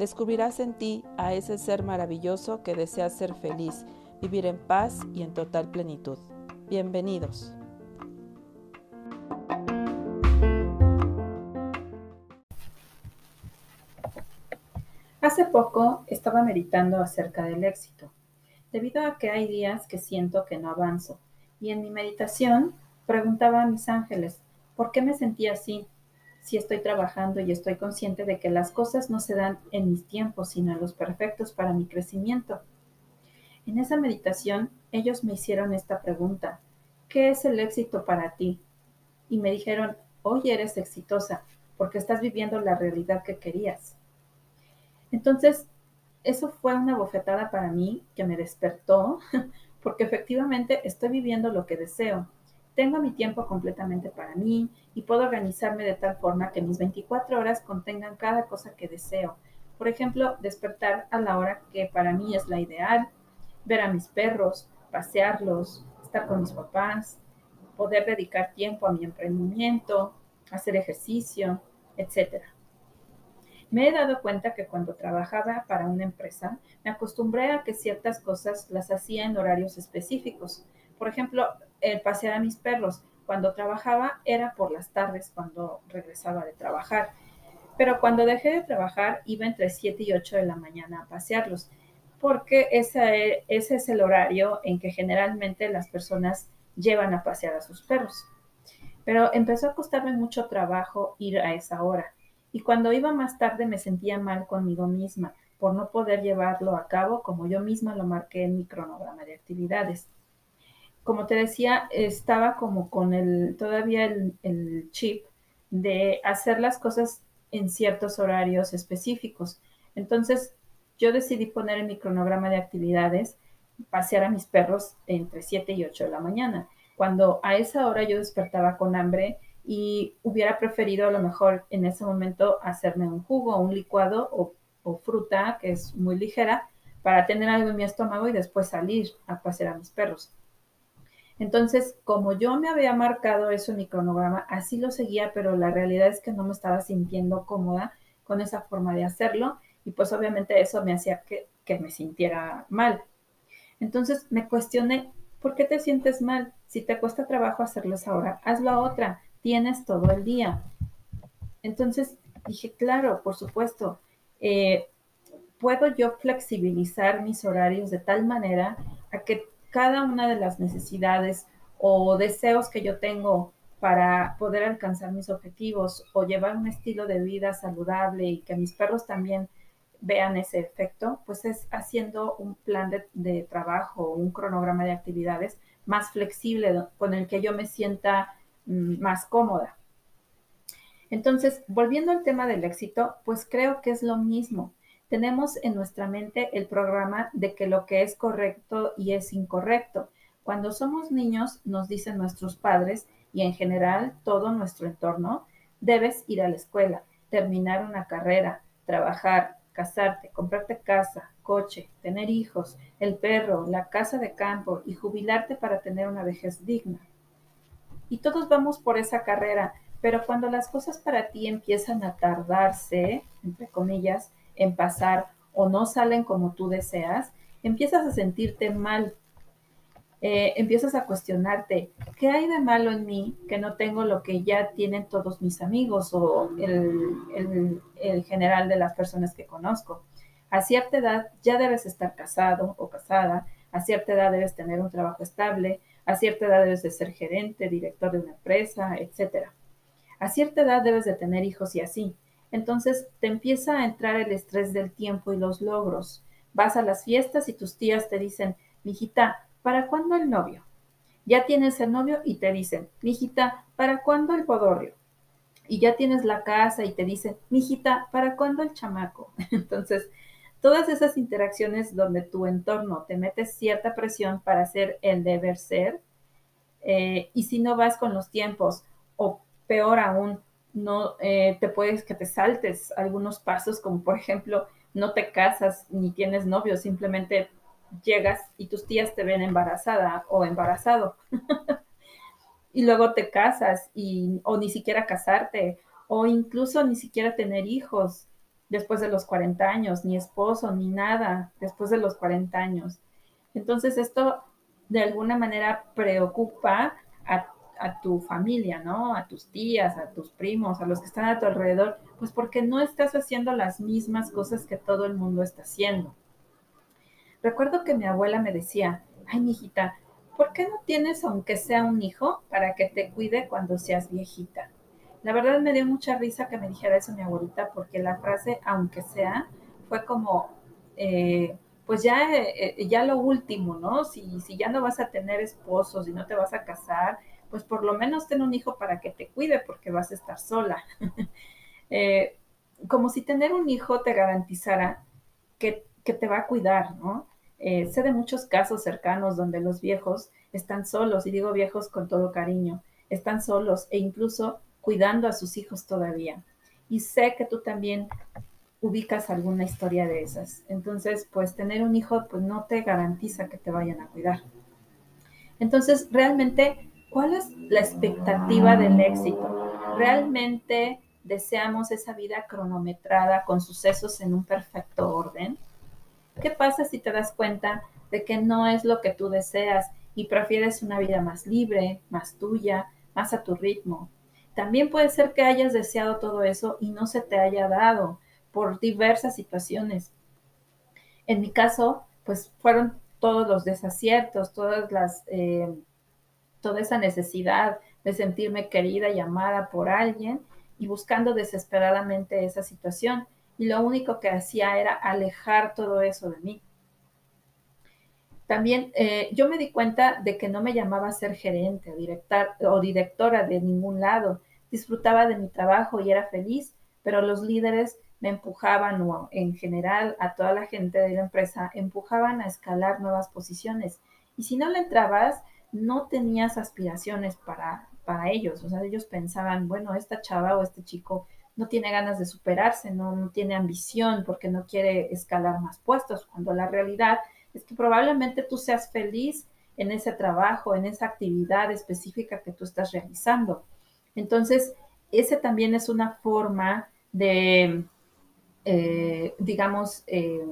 Descubrirás en ti a ese ser maravilloso que desea ser feliz, vivir en paz y en total plenitud. Bienvenidos. Hace poco estaba meditando acerca del éxito, debido a que hay días que siento que no avanzo, y en mi meditación preguntaba a mis ángeles, ¿por qué me sentía así? Si estoy trabajando y estoy consciente de que las cosas no se dan en mis tiempos, sino en los perfectos para mi crecimiento. En esa meditación ellos me hicieron esta pregunta, ¿qué es el éxito para ti? Y me dijeron, hoy eres exitosa porque estás viviendo la realidad que querías. Entonces, eso fue una bofetada para mí que me despertó porque efectivamente estoy viviendo lo que deseo. Tengo mi tiempo completamente para mí y puedo organizarme de tal forma que mis 24 horas contengan cada cosa que deseo. Por ejemplo, despertar a la hora que para mí es la ideal, ver a mis perros, pasearlos, estar con mis papás, poder dedicar tiempo a mi emprendimiento, hacer ejercicio, etc. Me he dado cuenta que cuando trabajaba para una empresa, me acostumbré a que ciertas cosas las hacía en horarios específicos. Por ejemplo, el pasear a mis perros. Cuando trabajaba era por las tardes, cuando regresaba de trabajar. Pero cuando dejé de trabajar, iba entre 7 y 8 de la mañana a pasearlos porque ese, ese es el horario en que generalmente las personas llevan a pasear a sus perros. Pero empezó a costarme mucho trabajo ir a esa hora. Y cuando iba más tarde me sentía mal conmigo misma por no poder llevarlo a cabo como yo misma lo marqué en mi cronograma de actividades. Como te decía, estaba como con el, todavía el, chip de hacer las cosas en ciertos horarios específicos. Entonces, yo decidí poner en mi cronograma de actividades pasear a mis perros entre 7 y 8 de la mañana, cuando a esa hora yo despertaba con hambre y hubiera preferido a lo mejor en ese momento hacerme un jugo un licuado o fruta que es muy ligera para tener algo en mi estómago y después salir a pasear a mis perros. Entonces, como yo me había marcado eso en mi cronograma, así lo seguía, pero la realidad es que no me estaba sintiendo cómoda con esa forma de hacerlo y pues obviamente eso me hacía que, me sintiera mal. Entonces me cuestioné, ¿por qué te sientes mal? Si te cuesta trabajo hacerlo ahora, hazlo a otra, tienes todo el día. Entonces dije, claro, por supuesto, eh, puedo yo flexibilizar mis horarios de tal manera a que cada una de las necesidades o deseos que yo tengo para poder alcanzar mis objetivos o llevar un estilo de vida saludable y que mis perros también vean ese efecto, pues es haciendo un plan de, trabajo, un cronograma de actividades más flexible con el que yo me sienta mm, más cómoda. Entonces, volviendo al tema del éxito, pues creo que es lo mismo. Tenemos en nuestra mente el programa de que lo que es correcto y es incorrecto. Cuando somos niños, nos dicen nuestros padres y en general todo nuestro entorno, debes ir a la escuela, terminar una carrera, trabajar, casarte, comprarte casa, coche, tener hijos, el perro, la casa de campo y jubilarte para tener una vejez digna. Y todos vamos por esa carrera, pero cuando las cosas para ti empiezan a tardarse, entre comillas, en pasar o no salen como tú deseas, empiezas a sentirte mal eh, empiezas a cuestionarte, ¿qué hay de malo en mí que no tengo lo que ya tienen todos mis amigos o el, el general de las personas que conozco? A cierta edad ya debes estar casado o casada, a cierta edad debes tener un trabajo estable, a cierta edad debes de ser gerente, director de una empresa, etc. A cierta edad debes de tener hijos y así. Entonces te empieza a entrar el estrés del tiempo y los logros. Vas a las fiestas y tus tías te dicen, mijita, ¿para cuándo el novio? Ya tienes el novio y te dicen, mijita, ¿para cuándo el podorrio? Y ya tienes la casa y te dicen, mijita, ¿para cuándo el chamaco? Entonces, todas esas interacciones donde tu entorno te mete cierta presión para hacer el deber ser, eh, y si no vas con los tiempos, o peor aún, no eh, te puedes que te saltes algunos pasos, como por ejemplo, no te casas ni tienes novio, simplemente llegas y tus tías te ven embarazada o embarazado. y luego te casas y, o ni siquiera casarte o incluso ni siquiera tener hijos después de los 40 años, ni esposo, ni nada después de los 40 años. Entonces esto de alguna manera preocupa a, a, tu familia, ¿no? A tus tías, a tus primos, a los que están a tu alrededor, pues porque no estás haciendo las mismas cosas que todo el mundo está haciendo. Recuerdo que mi abuela me decía, ay, mijita, ¿por qué no tienes aunque sea un hijo para que te cuide cuando seas viejita? La verdad me dio mucha risa que me dijera eso mi abuelita, porque la frase aunque sea fue como, eh, pues ya, eh, ya lo último, ¿no? Si, si ya no vas a tener esposos y no te vas a casar, pues por lo menos ten un hijo para que te cuide porque vas a estar sola. Eh, como si tener un hijo te garantizara que, que te va a cuidar, ¿no? Eh, sé de muchos casos cercanos donde los viejos están solos, y digo viejos con todo cariño, están solos e incluso cuidando a sus hijos todavía. Y sé que tú también ubicas alguna historia de esas. Entonces, pues tener un hijo pues no te garantiza que te vayan a cuidar. Entonces, realmente, ¿cuál es la expectativa del éxito? ¿Realmente deseamos esa vida cronometrada con sucesos en un perfecto orden? ¿Qué pasa si te das cuenta de que no es lo que tú deseas y prefieres una vida más libre, más tuya, más a tu ritmo? También puede ser que hayas deseado todo eso y no se te haya dado por diversas situaciones. En mi caso, pues fueron todos los desaciertos, todas las, eh, toda esa necesidad de sentirme querida y amada por alguien y buscando desesperadamente esa situación y lo único que hacía era alejar todo eso de mí. También eh, yo me di cuenta de que no me llamaba a ser gerente o, o directora de ningún lado. Disfrutaba de mi trabajo y era feliz, pero los líderes me empujaban o en general a toda la gente de la empresa empujaban a escalar nuevas posiciones. Y si no le entrabas, no tenías aspiraciones para, para ellos. O sea, ellos pensaban, bueno, esta chava o este chico no tiene ganas de superarse, no, tiene ambición porque no quiere escalar más puestos, cuando la realidad es que probablemente tú seas feliz en ese trabajo, en esa actividad específica que tú estás realizando. Entonces, ese también es una forma de, eh, digamos, eh,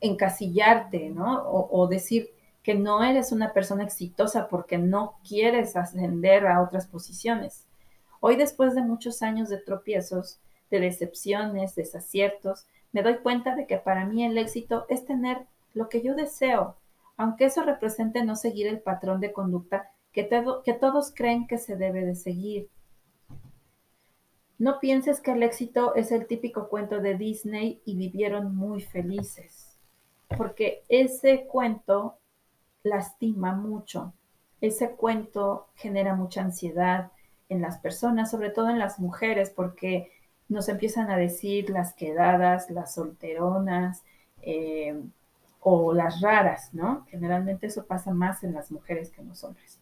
encasillarte, ¿no? O, o, decir que no eres una persona exitosa porque no quieres ascender a otras posiciones. Hoy, después de muchos años de tropiezos, de decepciones, desaciertos, me doy cuenta de que para mí el éxito es tener lo que yo deseo, aunque eso represente no seguir el patrón de conducta que, que todos creen que se debe de seguir. No pienses que el éxito es el típico cuento de Disney y vivieron muy felices, porque ese cuento lastima mucho, ese cuento genera mucha ansiedad, en las personas, sobre todo en las mujeres, porque nos empiezan a decir las quedadas, las solteronas eh, o las raras, ¿no? Generalmente eso pasa más en las mujeres que en los hombres.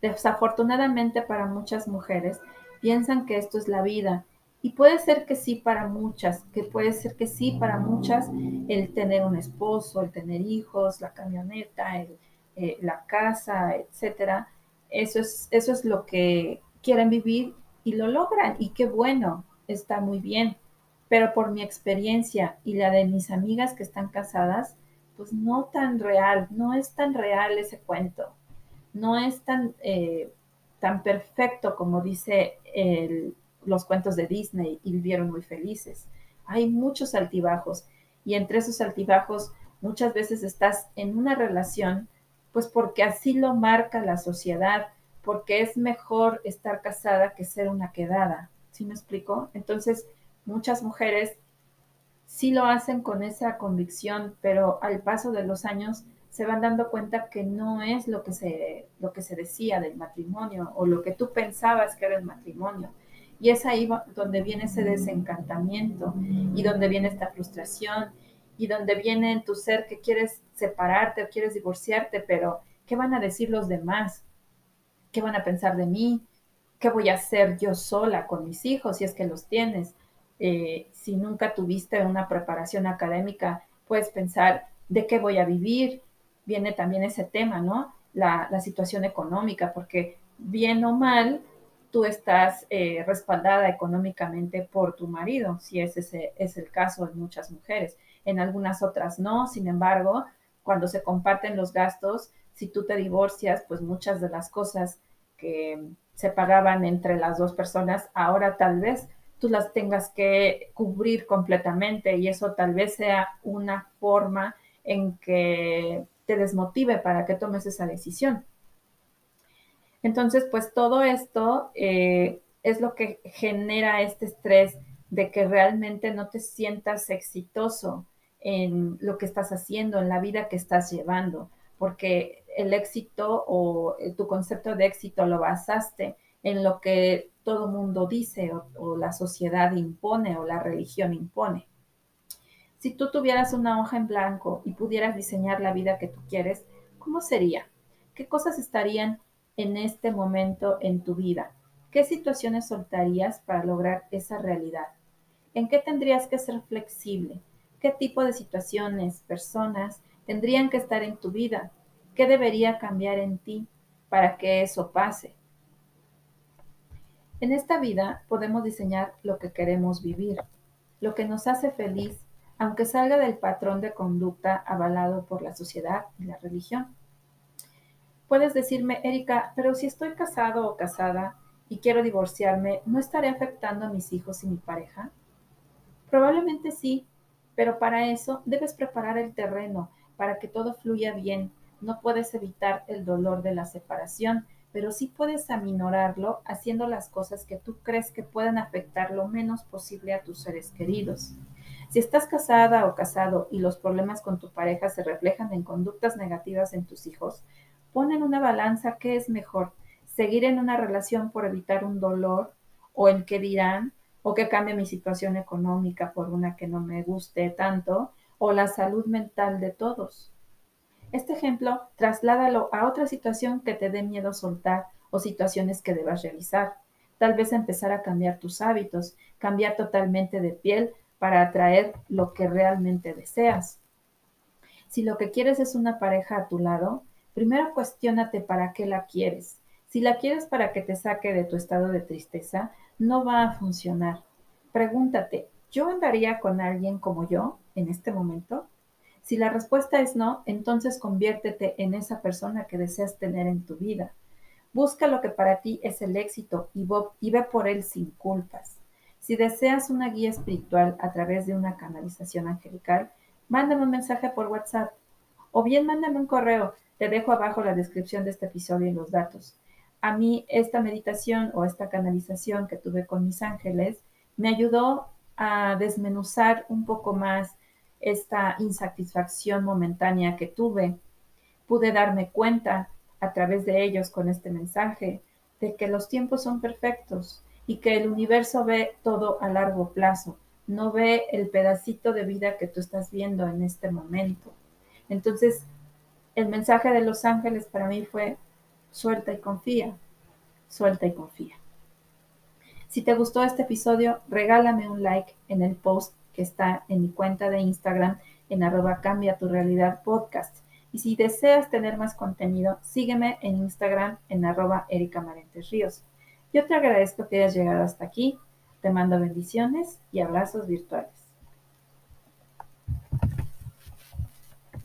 Desafortunadamente para muchas mujeres piensan que esto es la vida y puede ser que sí para muchas, que puede ser que sí para muchas el tener un esposo, el tener hijos, la camioneta, eh, la casa, etcétera, eso es, eso es lo que quieren vivir y lo logran. Y qué bueno, está muy bien. Pero por mi experiencia y la de mis amigas que están casadas, pues no tan real, no es tan real ese cuento. No es tan, eh, tan perfecto como dice los cuentos de Disney y vivieron muy felices. Hay muchos altibajos y entre esos altibajos Muchas veces estás en una relación, pues porque así lo marca la sociedad, porque es mejor estar casada que ser una quedada. ¿Sí me explico? Entonces, muchas mujeres sí lo hacen con esa convicción, pero al paso de los años se van dando cuenta que no es lo que se, lo que se decía del matrimonio o lo que tú pensabas que era el matrimonio. Y es ahí donde viene ese desencantamiento y donde viene esta frustración y donde viene en tu ser que quieres separarte o quieres divorciarte, pero ¿qué van a decir los demás? ¿Qué van a pensar de mí? ¿Qué voy a hacer yo sola con mis hijos si es que los tienes? Eh, si nunca tuviste una preparación académica, puedes pensar de qué voy a vivir, viene también ese tema, ¿no? La, situación económica, porque bien o mal, tú estás eh, respaldada económicamente por tu marido, si ese es el caso de muchas mujeres. En algunas otras no, sin embargo, cuando se comparten los gastos, si tú te divorcias, pues muchas de las cosas que se pagaban entre las dos personas, ahora tal vez tú las tengas que cubrir completamente y eso tal vez sea una forma en que te desmotive para que tomes esa decisión. Entonces, pues todo esto eh, es lo que genera este estrés de que realmente no te sientas exitoso en lo que estás haciendo, en la vida que estás llevando, porque el éxito o eh, tu concepto de éxito lo basaste en lo que todo mundo dice o la sociedad impone o la religión impone. Si tú tuvieras una hoja en blanco y pudieras diseñar la vida que tú quieres, ¿cómo sería? ¿Qué cosas estarían en este momento en tu vida? ¿Qué situaciones soltarías para lograr esa realidad? ¿En qué tendrías que ser flexible? ¿Qué tipo de situaciones, personas tendrían que estar en tu vida? ¿Qué debería cambiar en ti para que eso pase? En esta vida podemos diseñar lo que queremos vivir, lo que nos hace feliz aunque salga del patrón de conducta avalado por la sociedad y la religión. Puedes decirme, Erika, pero si estoy casado o casada y quiero divorciarme, ¿no estaré afectando a mis hijos y mi pareja? Probablemente sí, pero para eso debes preparar el terreno para que todo fluya bien. No puedes evitar el dolor de la separación, pero sí puedes aminorarlo haciendo las cosas que tú crees que puedan afectar lo menos posible a tus seres queridos. Si estás casada o casado y los problemas con tu pareja se reflejan en conductas negativas en tus hijos, pon en una balanza qué es mejor, seguir en una relación por evitar un dolor o el que dirán o que cambie mi situación económica por una que no me guste tanto o la salud mental de todos. Este ejemplo, trasládalo a otra situación que te dé miedo soltar o situaciones que debas realizar. Tal vez empezar a cambiar tus hábitos, cambiar totalmente de piel para atraer lo que realmente deseas. Si lo que quieres es una pareja a tu lado, primero cuestiónate para qué la quieres. Si la quieres para que te saque de tu estado de tristeza, no va a funcionar. Pregúntate, ¿yo andaría con alguien como yo en este momento? Si la respuesta es no, entonces conviértete en esa persona que deseas tener en tu vida. Busca lo que para ti es el éxito y, ve por él sin culpas. Si deseas una guía espiritual a través de una canalización angelical, mándame un mensaje por WhatsApp o bien mándame un correo. Te dejo abajo la descripción de este episodio y los datos. A mí esta meditación o esta canalización que tuve con mis ángeles me ayudó a desmenuzar un poco más esta insatisfacción momentánea que tuve. Pude darme cuenta a través de ellos con este mensaje de que los tiempos son perfectos, y que el universo ve todo a largo plazo, no ve el pedacito de vida que tú estás viendo en este momento. Entonces, el mensaje de los ángeles para mí fue, suelta y confía, suelta y confía. Si te gustó este episodio, regálame un like en el post que está en mi cuenta de Instagram en arroba cambia tu realidad podcast. Y si deseas tener más contenido, sígueme en Instagram en arroba Erika Marentes Ríos. Yo te agradezco que hayas llegado hasta aquí. Te mando bendiciones y abrazos virtuales.